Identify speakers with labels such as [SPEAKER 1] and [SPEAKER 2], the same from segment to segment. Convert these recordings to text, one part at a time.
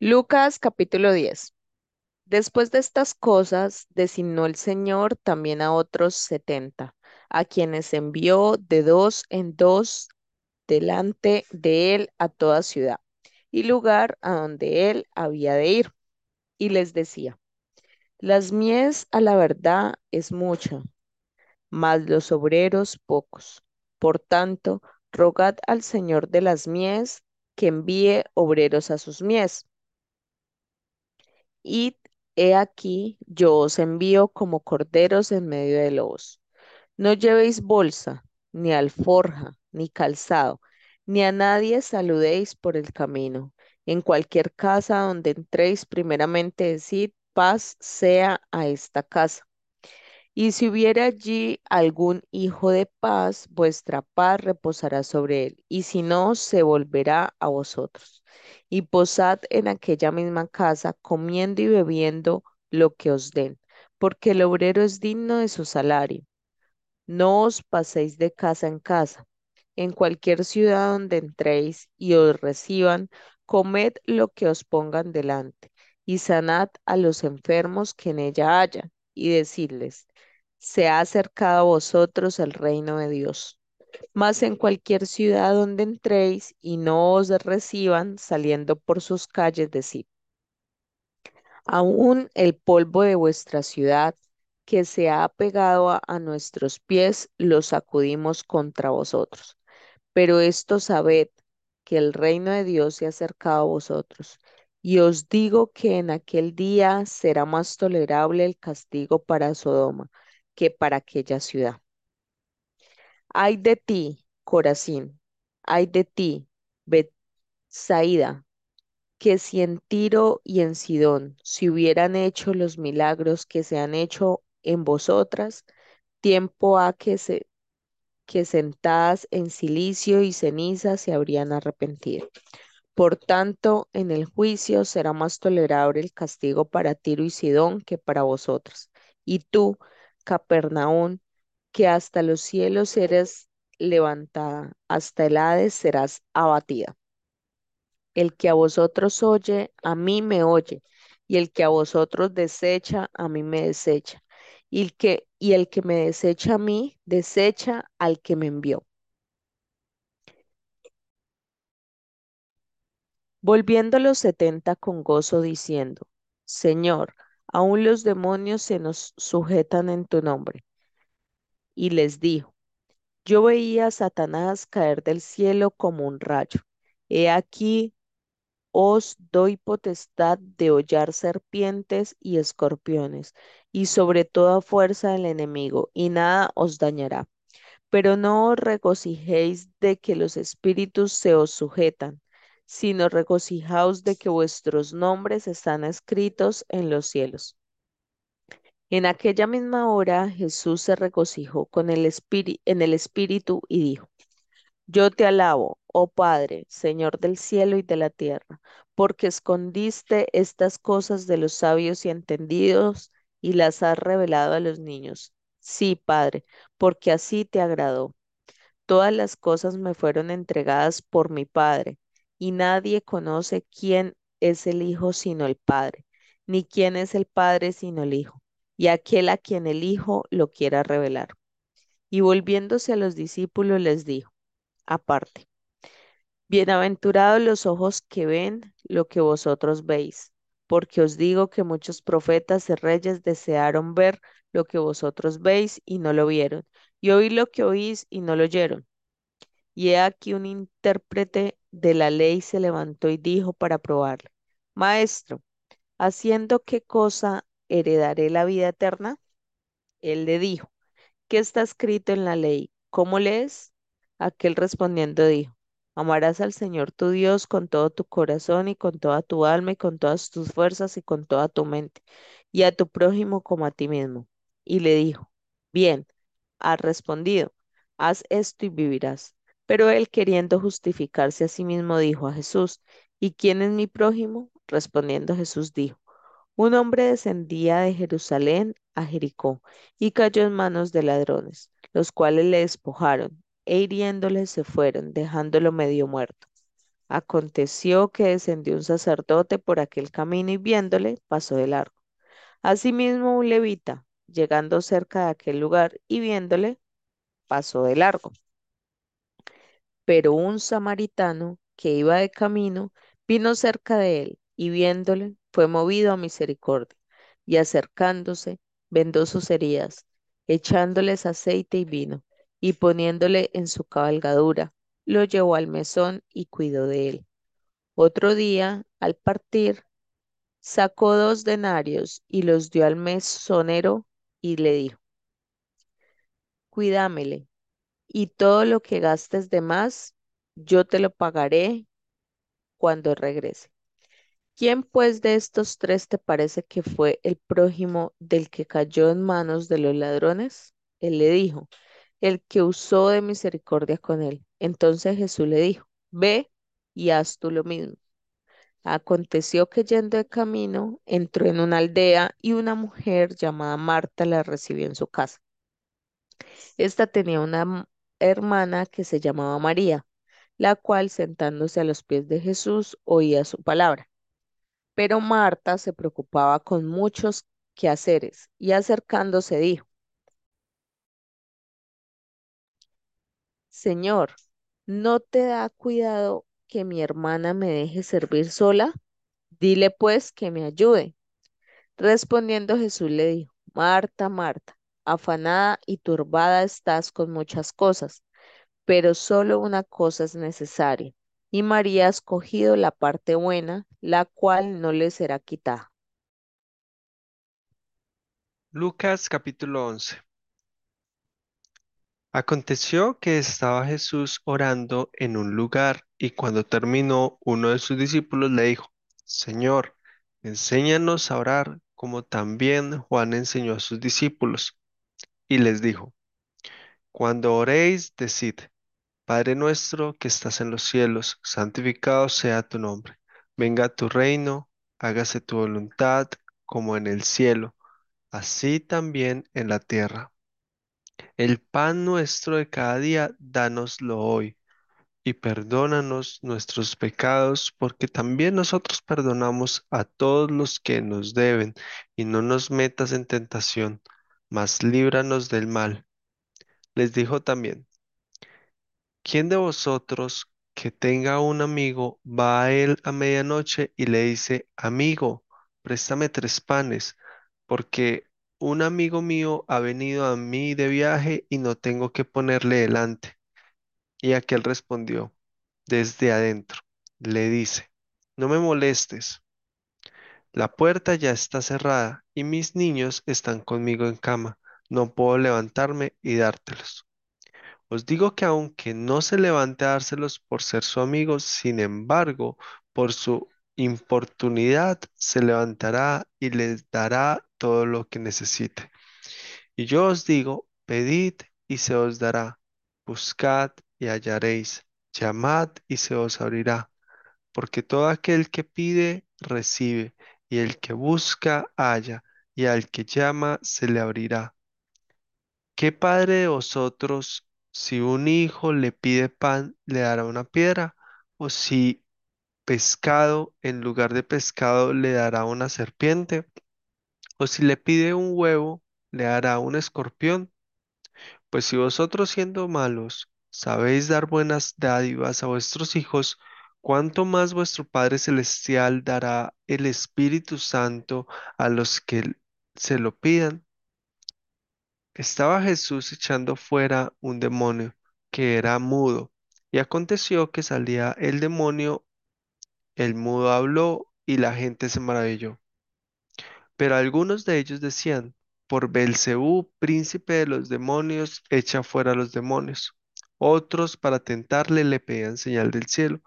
[SPEAKER 1] Lucas capítulo 10. Después de estas cosas, designó el Señor también a otros setenta, a quienes envió de dos en dos delante de él a toda ciudad y lugar a donde él había de ir. Y les decía, las mies a la verdad es mucha, mas los obreros pocos. Por tanto, rogad al Señor de las mies que envíe obreros a sus mies. Y he aquí, yo os envío como corderos en medio de lobos. No llevéis bolsa, ni alforja, ni calzado, ni a nadie saludéis por el camino. En cualquier casa donde entréis, primeramente decid, paz sea a esta casa. Y si hubiera allí algún hijo de paz, vuestra paz reposará sobre él, y si no, se volverá a vosotros. Y posad en aquella misma casa, comiendo y bebiendo lo que os den, porque el obrero es digno de su salario. No os paséis de casa en casa. En cualquier ciudad donde entréis y os reciban, comed lo que os pongan delante, y sanad a los enfermos que en ella haya, y decidles, se ha acercado a vosotros el reino de Dios. Mas en cualquier ciudad donde entréis y no os reciban, saliendo por sus calles, decid, aún el polvo de vuestra ciudad que se ha pegado a, a nuestros pies, lo sacudimos contra vosotros. Pero esto sabed, que el reino de Dios se ha acercado a vosotros. Y os digo que en aquel día será más tolerable el castigo para Sodoma que para aquella ciudad. Ay de ti, Corazín, ay de ti, Betsaida, que si en Tiro y en Sidón se hubieran hecho los milagros que se han hecho en vosotras, tiempo ha que se que sentadas en silicio y ceniza se habrían arrepentido. Por tanto, en el juicio será más tolerable el castigo para Tiro y Sidón que para vosotras. Y tú, Capernaún, que hasta los cielos eres levantada, hasta el Hades serás abatida. El que a vosotros oye, a mí me oye, y el que a vosotros desecha, a mí me desecha. Y el que, y el que me desecha a mí, desecha al que me envió. Volviendo los setenta con gozo, diciendo, Señor, aún los demonios se nos sujetan en tu nombre. Y les dijo, yo veía a Satanás caer del cielo como un rayo. He aquí, os doy potestad de hollar serpientes y escorpiones, y sobre toda fuerza del enemigo, y nada os dañará. Pero no os regocijéis de que los espíritus se os sujetan, sino regocijaos de que vuestros nombres están escritos en los cielos. En aquella misma hora Jesús se regocijó con el en el espíritu y dijo, Yo te alabo, oh Padre, Señor del cielo y de la tierra, porque escondiste estas cosas de los sabios y entendidos y las has revelado a los niños. Sí, Padre, porque así te agradó. Todas las cosas me fueron entregadas por mi Padre, y nadie conoce quién es el Hijo sino el Padre, ni quién es el Padre sino el Hijo, y aquel a quien el Hijo lo quiera revelar. Y volviéndose a los discípulos les dijo, aparte, bienaventurados los ojos que ven lo que vosotros veis, porque os digo que muchos profetas y reyes desearon ver lo que vosotros veis y no lo vieron, y oír lo que oís y no lo oyeron. Y he aquí un intérprete de la ley se levantó y dijo para probarle, Maestro, ¿haciendo qué cosa heredaré la vida eterna? Él le dijo, ¿qué está escrito en la ley? ¿Cómo lees? Aquel respondiendo dijo, amarás al Señor tu Dios con todo tu corazón y con toda tu alma y con todas tus fuerzas y con toda tu mente, y a tu prójimo como a ti mismo. Y le dijo, bien, has respondido, haz esto y vivirás. Pero él, queriendo justificarse a sí mismo, dijo a Jesús, ¿y quién es mi prójimo? Respondiendo Jesús dijo, un hombre descendía de Jerusalén a Jericó y cayó en manos de ladrones, los cuales le despojaron e hiriéndole se fueron, dejándolo medio muerto. Aconteció que descendió un sacerdote por aquel camino y viéndole, pasó de largo. Asimismo, un levita, llegando cerca de aquel lugar y viéndole, pasó de largo. Pero un samaritano que iba de camino vino cerca de él y viéndole, fue movido a misericordia y acercándose, vendó sus heridas, echándoles aceite y vino y poniéndole en su cabalgadura, lo llevó al mesón y cuidó de él. Otro día, al partir, sacó dos denarios y los dio al mesonero y le dijo, cuídamele, y todo lo que gastes de más, yo te lo pagaré cuando regrese. ¿Quién pues de estos tres te parece que fue el prójimo del que cayó en manos de los ladrones? Él le dijo, el que usó de misericordia con él. Entonces Jesús le dijo, ve y haz tú lo mismo. Aconteció que yendo de camino, entró en una aldea y una mujer llamada Marta la recibió en su casa. Esta tenía una hermana que se llamaba María, la cual sentándose a los pies de Jesús oía su palabra. Pero Marta se preocupaba con muchos quehaceres y acercándose dijo, Señor, ¿no te da cuidado que mi hermana me deje servir sola? Dile pues que me ayude. Respondiendo Jesús le dijo, Marta, Marta, afanada y turbada estás con muchas cosas, pero solo una cosa es necesaria, y María ha escogido la parte buena, la cual no le será quitada.
[SPEAKER 2] Lucas capítulo 11. Aconteció que estaba Jesús orando en un lugar y cuando terminó, uno de sus discípulos le dijo, Señor, enséñanos a orar como también Juan enseñó a sus discípulos. Y les dijo, Cuando oréis, decid, Padre nuestro que estás en los cielos, santificado sea tu nombre. Venga tu reino, hágase tu voluntad como en el cielo, así también en la tierra. El pan nuestro de cada día, dánoslo hoy, y perdónanos nuestros pecados, porque también nosotros perdonamos a todos los que nos deben, y no nos metas en tentación, mas líbranos del mal. Les dijo también, ¿quién de vosotros que tenga un amigo va a él a medianoche y le dice, amigo, préstame tres panes, porque un amigo mío ha venido a mí de viaje y no tengo que ponerle delante? Y aquel respondió desde adentro, le dice, no me molestes, la puerta ya está cerrada y mis niños están conmigo en cama, no puedo levantarme y dártelos. Os digo que aunque no se levante a dárselos por ser su amigo, sin embargo, por su importunidad se levantará y les dará todo lo que necesite. Y yo os digo, pedid y se os dará, buscad y hallaréis, llamad y se os abrirá, porque todo aquel que pide, recibe, y el que busca, halla, y al que llama, se le abrirá. ¿Qué padre de vosotros, si un hijo le pide pan, le dará una piedra? ¿O si pescado, en lugar de pescado, le dará una serpiente? ¿O si le pide un huevo, le dará un escorpión? Pues si vosotros siendo malos sabéis dar buenas dádivas a vuestros hijos, ¿cuánto más vuestro Padre Celestial dará el Espíritu Santo a los que se lo pidan? Estaba Jesús echando fuera un demonio que era mudo, y aconteció que salía el demonio, el mudo habló, y la gente se maravilló. Pero algunos de ellos decían, por Belcebú, príncipe de los demonios, echa fuera a los demonios. Otros, para tentarle, le pedían señal del cielo.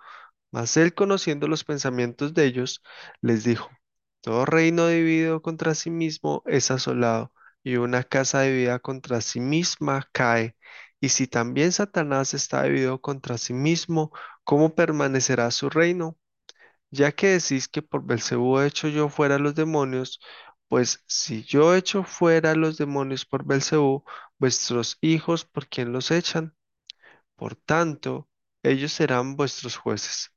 [SPEAKER 2] Mas él, conociendo los pensamientos de ellos, les dijo, Todo reino dividido contra sí mismo es asolado, y una casa dividida contra sí misma cae. Y si también Satanás está dividido contra sí mismo, ¿cómo permanecerá su reino? Ya que decís que por Belcebú he hecho yo fuera los demonios, pues si yo echo fuera los demonios por Belcebú, vuestros hijos, ¿por quién los echan? Por tanto, ellos serán vuestros jueces.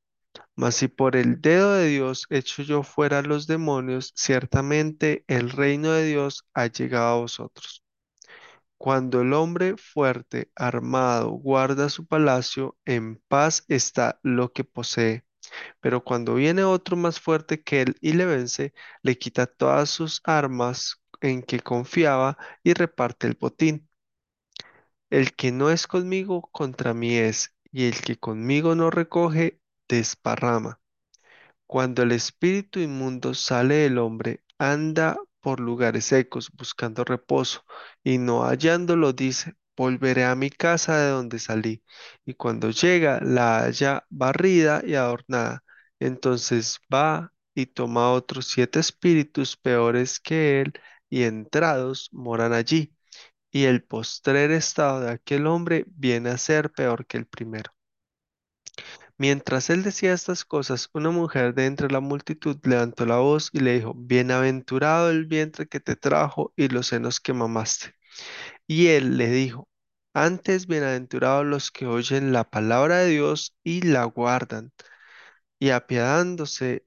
[SPEAKER 2] Mas si por el dedo de Dios echo yo fuera los demonios, ciertamente el reino de Dios ha llegado a vosotros. Cuando el hombre fuerte, armado, guarda su palacio, en paz está lo que posee. Pero cuando viene otro más fuerte que él y le vence, le quita todas sus armas en que confiaba y reparte el botín. El que no es conmigo, contra mí es, y el que conmigo no recoge, desparrama. Cuando el espíritu inmundo sale del hombre, anda por lugares secos buscando reposo, y no hallándolo dice, volveré a mi casa de donde salí. Y cuando llega, la halla barrida y adornada. Entonces va y toma otros siete espíritus peores que él, y entrados moran allí. Y el postrer estado de aquel hombre viene a ser peor que el primero. Mientras él decía estas cosas, una mujer de entre la multitud levantó la voz y le dijo, Bienaventurado el vientre que te trajo y los senos que mamaste. Y él le dijo, Antes bienaventurados los que oyen la palabra de Dios y la guardan. Y apiadándose,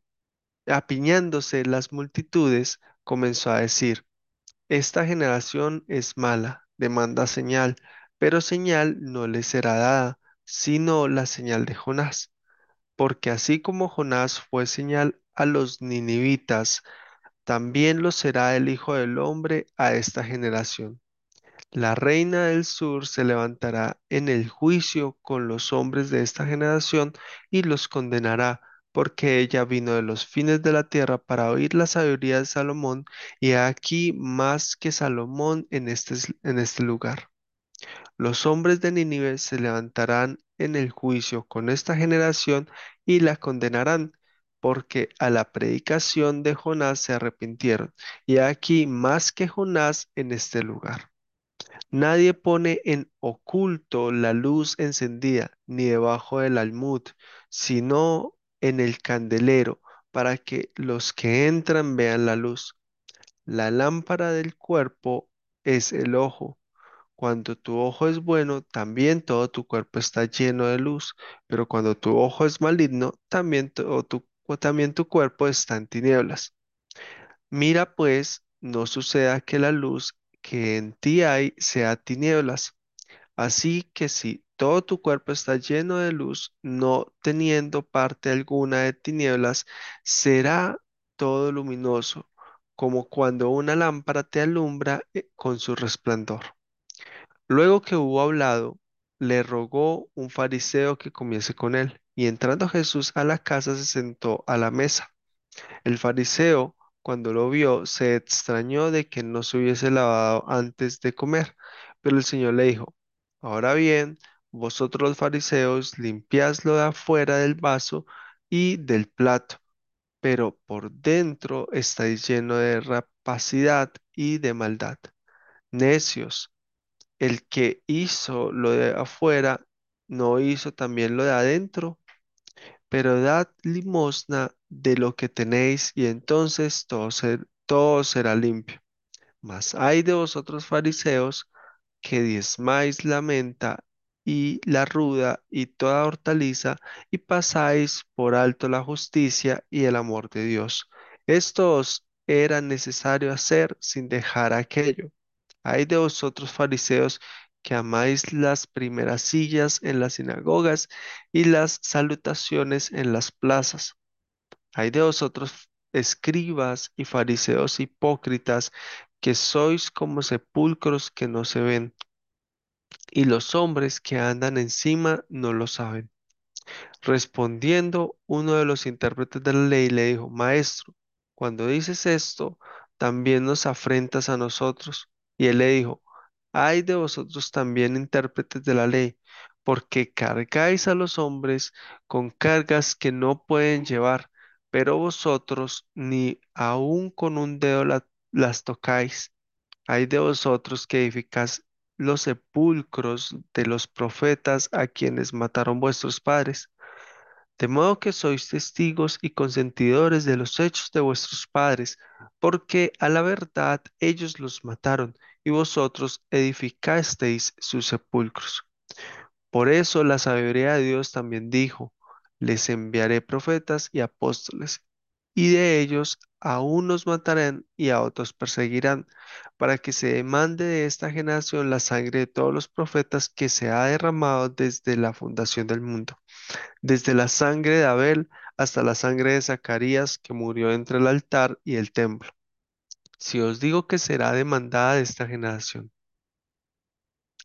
[SPEAKER 2] apiñándose las multitudes, comenzó a decir, Esta generación es mala, demanda señal, pero señal no le será dada, sino la señal de Jonás porque así como Jonás fue señal a los ninivitas, también lo será el Hijo del Hombre a esta generación. La reina del sur se levantará en el juicio con los hombres de esta generación y los condenará, porque ella vino de los fines de la tierra para oír la sabiduría de Salomón, y aquí más que Salomón en este, en este lugar. Los hombres de Nínive se levantarán en el juicio con esta generación y la condenarán, porque a la predicación de Jonás se arrepintieron. Y aquí más que Jonás en este lugar. Nadie pone en oculto la luz encendida, ni debajo del almud, sino en el candelero, para que los que entran vean la luz. La lámpara del cuerpo es el ojo. Cuando tu ojo es bueno, también todo tu cuerpo está lleno de luz, pero cuando tu ojo es maligno, también tu cuerpo está en tinieblas. Mira pues, no suceda que la luz que en ti hay sea tinieblas. Así que si todo tu cuerpo está lleno de luz, no teniendo parte alguna de tinieblas, será todo luminoso, como cuando una lámpara te alumbra eh, con su resplandor. Luego que hubo hablado, le rogó un fariseo que comiese con él, y entrando Jesús a la casa se sentó a la mesa. El fariseo, cuando lo vio, se extrañó de que no se hubiese lavado antes de comer, pero el Señor le dijo, Ahora bien, vosotros los fariseos limpiáis lo de afuera del vaso y del plato, pero por dentro estáis lleno de rapacidad y de maldad. Necios. El que hizo lo de afuera, no hizo también lo de adentro, pero dad limosna de lo que tenéis y entonces todo, ser- todo será limpio. Mas hay de vosotros fariseos que diezmáis la menta y la ruda y toda hortaliza y pasáis por alto la justicia y el amor de Dios. Esto os era necesario hacer sin dejar aquello hay de vosotros fariseos que amáis las primeras sillas en las sinagogas y las salutaciones en las plazas. Hay de vosotros escribas y fariseos hipócritas que sois como sepulcros que no se ven, y los hombres que andan encima no lo saben. Respondiendo, uno de los intérpretes de la ley le dijo, Maestro, cuando dices esto, también nos afrentas a nosotros. Y él le dijo, Ay de vosotros también intérpretes de la ley, porque cargáis a los hombres con cargas que no pueden llevar, pero vosotros ni aun con un dedo la- las tocáis. Ay de vosotros que edificáis los sepulcros de los profetas a quienes mataron vuestros padres. De modo que sois testigos y consentidores de los hechos de vuestros padres, porque a la verdad ellos los mataron y vosotros edificasteis sus sepulcros. Por eso la sabiduría de Dios también dijo, les enviaré profetas y apóstoles, y de ellos a unos matarán y a otros perseguirán, para que se demande de esta generación la sangre de todos los profetas que se ha derramado desde la fundación del mundo, desde la sangre de Abel hasta la sangre de Zacarías que murió entre el altar y el templo. Si os digo que será demandada de esta generación,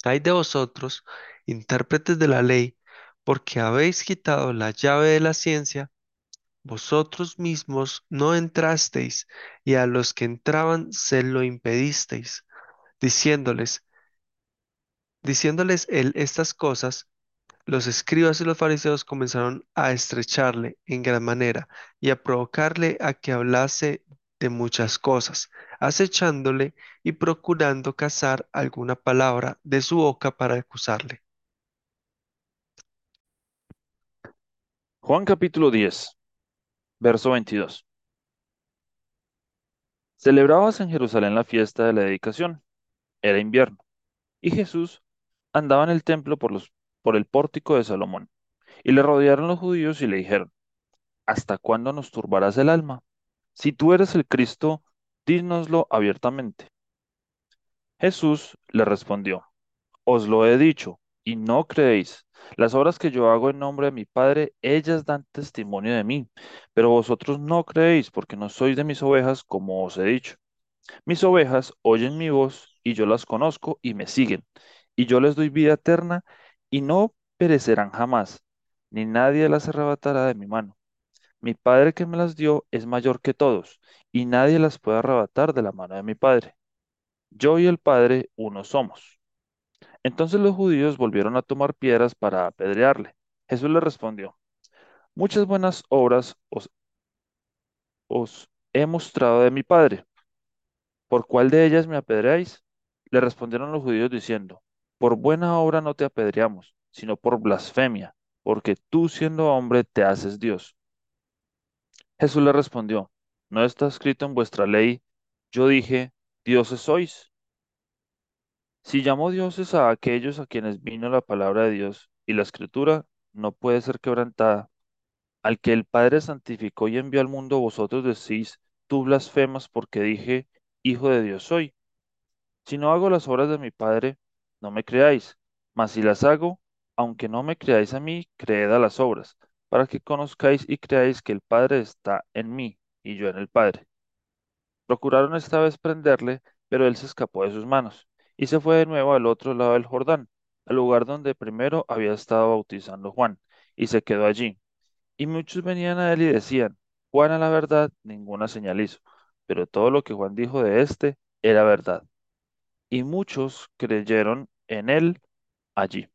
[SPEAKER 2] hay de vosotros, intérpretes de la ley, porque habéis quitado la llave de la ciencia, vosotros mismos no entrasteis, y a los que entraban se lo impedisteis, diciéndoles, diciéndoles él estas cosas, los escribas y los fariseos comenzaron a estrecharle en gran manera y a provocarle a que hablase de muchas cosas, acechándole y procurando cazar alguna palabra de su boca para acusarle.
[SPEAKER 3] Juan capítulo 10, verso 22. Celebrábase en Jerusalén la fiesta de la dedicación. Era invierno. Y Jesús andaba en el templo por los, por el pórtico de Salomón. Y le rodearon los judíos y le dijeron, ¿Hasta cuándo nos turbarás el alma? Si tú eres el Cristo, dínoslo abiertamente. Jesús le respondió, Os lo he dicho, y no creéis. Las obras que yo hago en nombre de mi Padre, ellas dan testimonio de mí, pero vosotros no creéis porque no sois de mis ovejas, como os he dicho. Mis ovejas oyen mi voz, y yo las conozco y me siguen, y yo les doy vida eterna, y no perecerán jamás, ni nadie las arrebatará de mi mano. Mi Padre que me las dio es mayor que todos, y nadie las puede arrebatar de la mano de mi Padre. Yo y el Padre uno somos. Entonces los judíos volvieron a tomar piedras para apedrearle. Jesús le respondió, muchas buenas obras os, os he mostrado de mi Padre. ¿Por cuál de ellas me apedreáis? Le respondieron los judíos diciendo, por buena obra no te apedreamos, sino por blasfemia, porque tú siendo hombre te haces Dios. Jesús le respondió, ¿no está escrito en vuestra ley? Yo dije, dioses sois. Si llamó dioses a aquellos a quienes vino la palabra de Dios y la escritura no puede ser quebrantada, al que el Padre santificó y envió al mundo, vosotros decís, tú blasfemas porque dije, Hijo de Dios soy. Si no hago las obras de mi Padre, no me creáis, mas si las hago, aunque no me creáis a mí, creed a las obras, para que conozcáis y creáis que el Padre está en mí y yo en el Padre. Procuraron esta vez prenderle, pero él se escapó de sus manos y se fue de nuevo al otro lado del Jordán, al lugar donde primero había estado bautizando Juan, y se quedó allí. Y muchos venían a él y decían, Juan a la verdad ninguna señal hizo, pero todo lo que Juan dijo de éste era verdad. Y muchos creyeron en él allí.